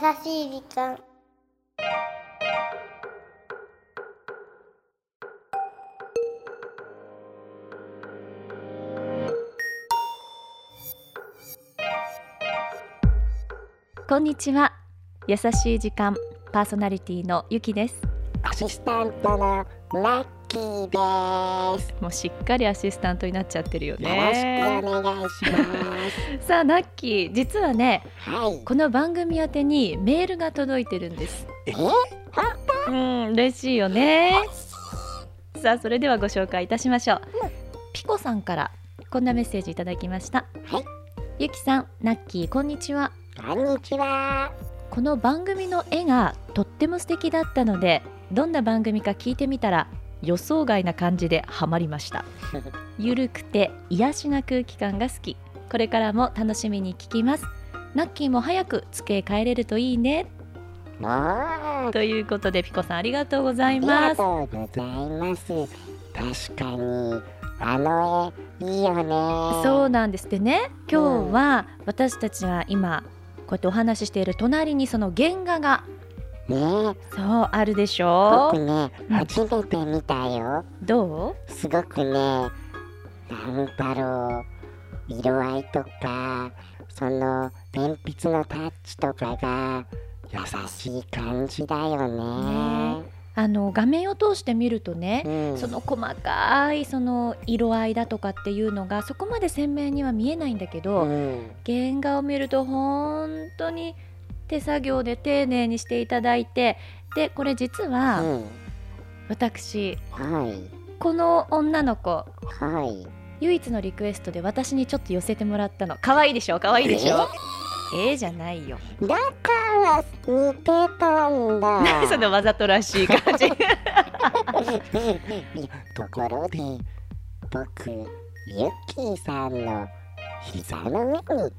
しい時間。こんにちは。優しい時間パーソナリティのゆきです。アシスタントのラッキーです。もうしっかりアシスタントになっちゃってるよよろしくねお願いします。さあナッキー実はねはい。この番組宛てにメールが届いてるんですえ？うん嬉しいよねさあそれではご紹介いたしましょうピコさんからこんなメッセージいただきましたはいゆきさんナッキーこんにちはこんにちは。この番組の絵がとっても素敵だったのでどんな番組か聞いてみたら予想外な感じでハマりました。ゆるくて癒しな空気感が好き。これからも楽しみに聞きます。ナッキーも早く机帰れるといいね。ということでピコさんありがとうございります。がとうございます。確かにあの絵いいよね。そうなんですでね。今日は私たちは今こうやってお話ししている隣にその原画がね。そうあるでしょ？僕ねうん初めて見たよ。どすごくねなんだろう色合いとかその鉛筆のタッチとかが優しい感じだよね。うあの画面を通して見るとねうん、その細かいその色合いだとかっていうのがそこまで鮮明には見えないんだけど、うん原画を見ると本当に手作業で丁寧にしていただいてでこれ実はうん。私はい。この女の子はい。唯一のリクエストで私にちょっと寄せてもらったの。可愛いでしょ？可愛いでしょ？え？えじゃないよ。だから似てたんだ。何 そのわざとらしい感じ。ところで僕ユッキーさんの膝の上に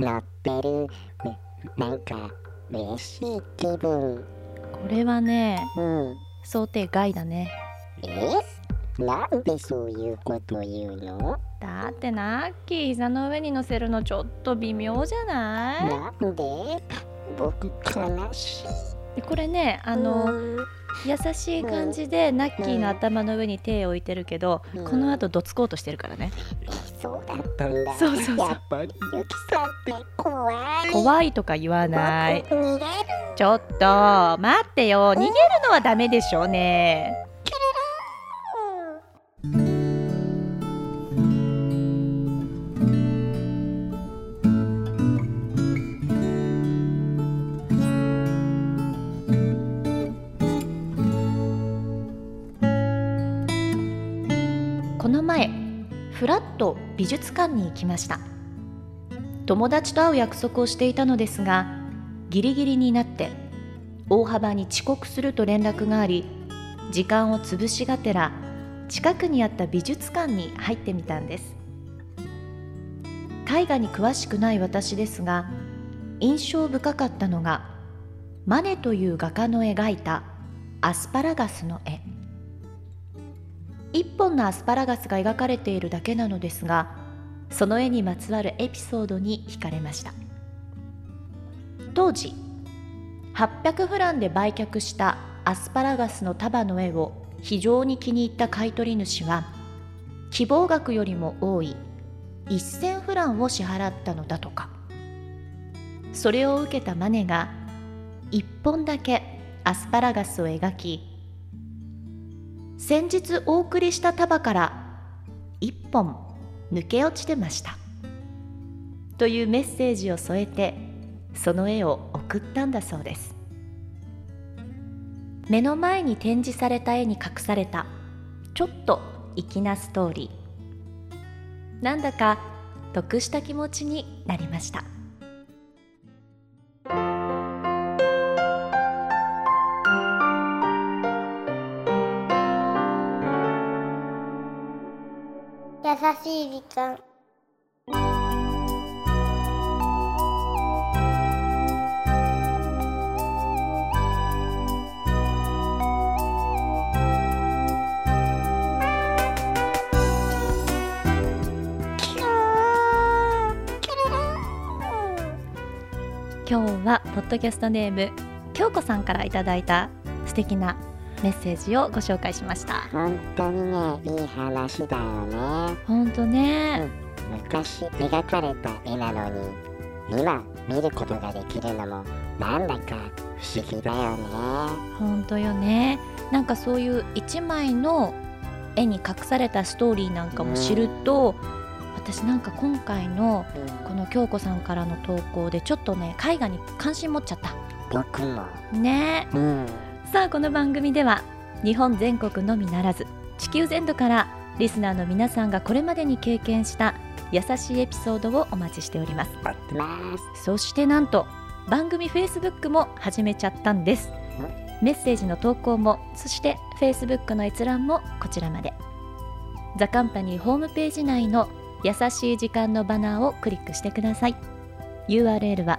乗ってるねなんか嬉しい気分。これはねうん。想定外だね。えなんでそういうこと言うの？だってナッキー膝の上に乗せるのちょっと微妙じゃない？なんで？僕悲しい。でこれねあの、うん優しい感じでナッキーの頭の上に手を置いてるけど、うん。この後どつこうとしてるからねそうだったんだ。そうそうそう。やっぱりユキさんって怖い。怖いとか言わない。ちょっと待ってよ。逃げるのはダメでしょうね美術館に行きました。友達と会う約束をしていたのですがギリギリになって大幅に遅刻すると連絡があり時間を潰しがてら近くにあった美術館に入ってみたんです。絵画に詳しくない私ですが印象深かったのがマネという画家の描いたアスパラガスの絵。一本のアスパラガスが描かれているだけなのですがその絵にまつわるエピソードに惹かれました。当時800フランで売却したアスパラガスの束の絵を非常に気に入った買い取り主は希望額よりも多い1000フランを支払ったのだとか。それを受けたマネが1本だけアスパラガスを描き先日お送りした束から1本抜け落ちてました。というメッセージを添えてその絵を送ったんだそうです。目の前に展示された絵に隠されたちょっと粋なストーリー。なんだか得した気持ちになりました。しい時間。今日はポッドキャストネーム京子さんからいただいた素敵なメッセージをご紹介しました。本当にねいい話だよね。本当ね、昔描かれた絵なのに今見ることができるのもなんだか不思議だよね。本当よね。なんかそういう一枚の絵に隠されたストーリーなんかも知ると、私なんか今回のこの京子さんからの投稿でちょっとね絵画に関心持っちゃった。僕も。ね。うんさあこの番組では日本全国のみならず地球全土からリスナーの皆さんがこれまでに経験した優しいエピソードをお待ちしております。待ってます。そしてなんと番組 Facebook も始めちゃったんです。メッセージの投稿もそして Facebook の閲覧もこちらまで。ザカンパニーホームページ内の優しい時間のバナーをクリックしてください。URL は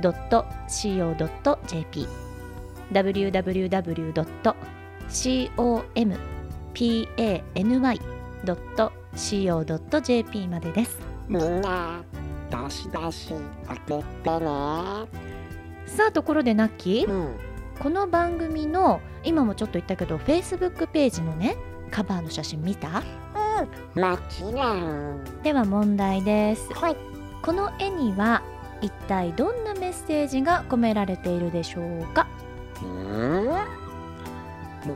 www.company.co.jp www.company.co.jp までです。みんなどしどしてね。さあところでナッキー。うん。この番組の今もちょっと言ったけど Facebook ページのねカバーの写真見た？もちろんでは問題です。はい。この絵には一体どんなメッセージが込められているでしょうか？うん？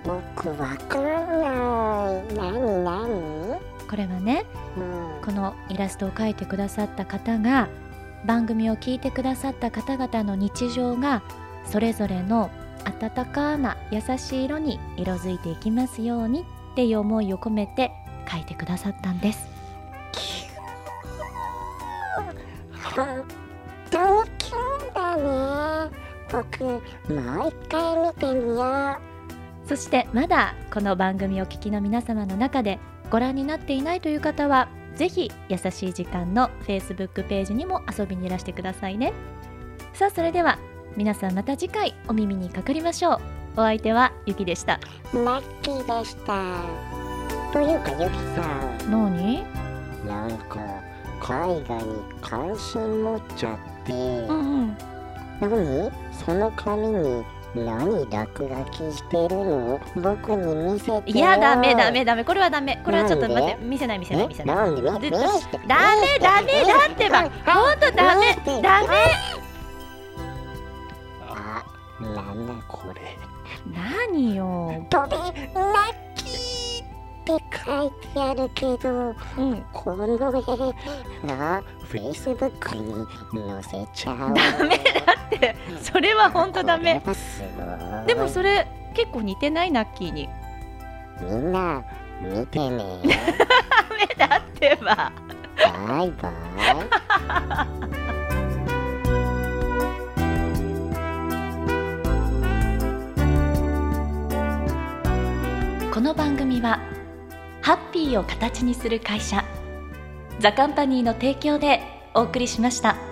僕わかんない。なになにこれはねうん。このイラストを描いてくださった方が番組を聞いてくださった方々の日常がそれぞれの温かな優しい色に色づいていきますようにっていう思いを込めて描いてくださったんです僕もう一回見てみよそしてまだこの番組を聞きの皆様の中でご覧になっていないという方はぜひ優しい時間の Facebook ページにも遊びにいらしてくださいね。さあそれでは皆さんまた次回お耳にかかりましょう。お相手はゆきでした。うラッキーでした。というかゆきさん。何？なんか絵画に関心持っちゃって、うんうん。何？その紙に何落書きしてるの僕に見せて。よいやダメダメダメ。これはダメ。これはちょっと待って。見せない見せない見せない。なんで見で見してダメダメだってば。ほんとダメ。ダメ。あなんだこれ。何よ。飛べラッキーって書いてあるけどうん。この絵が Facebook に載せちゃう。ダメだって。それはほんとダメ。でもそれ結構似てないナッキーに。みんな見てね。ダメだってば。バイバイ。この番組はハッピーを形にする会社ザカンパニーの提供でお送りしました。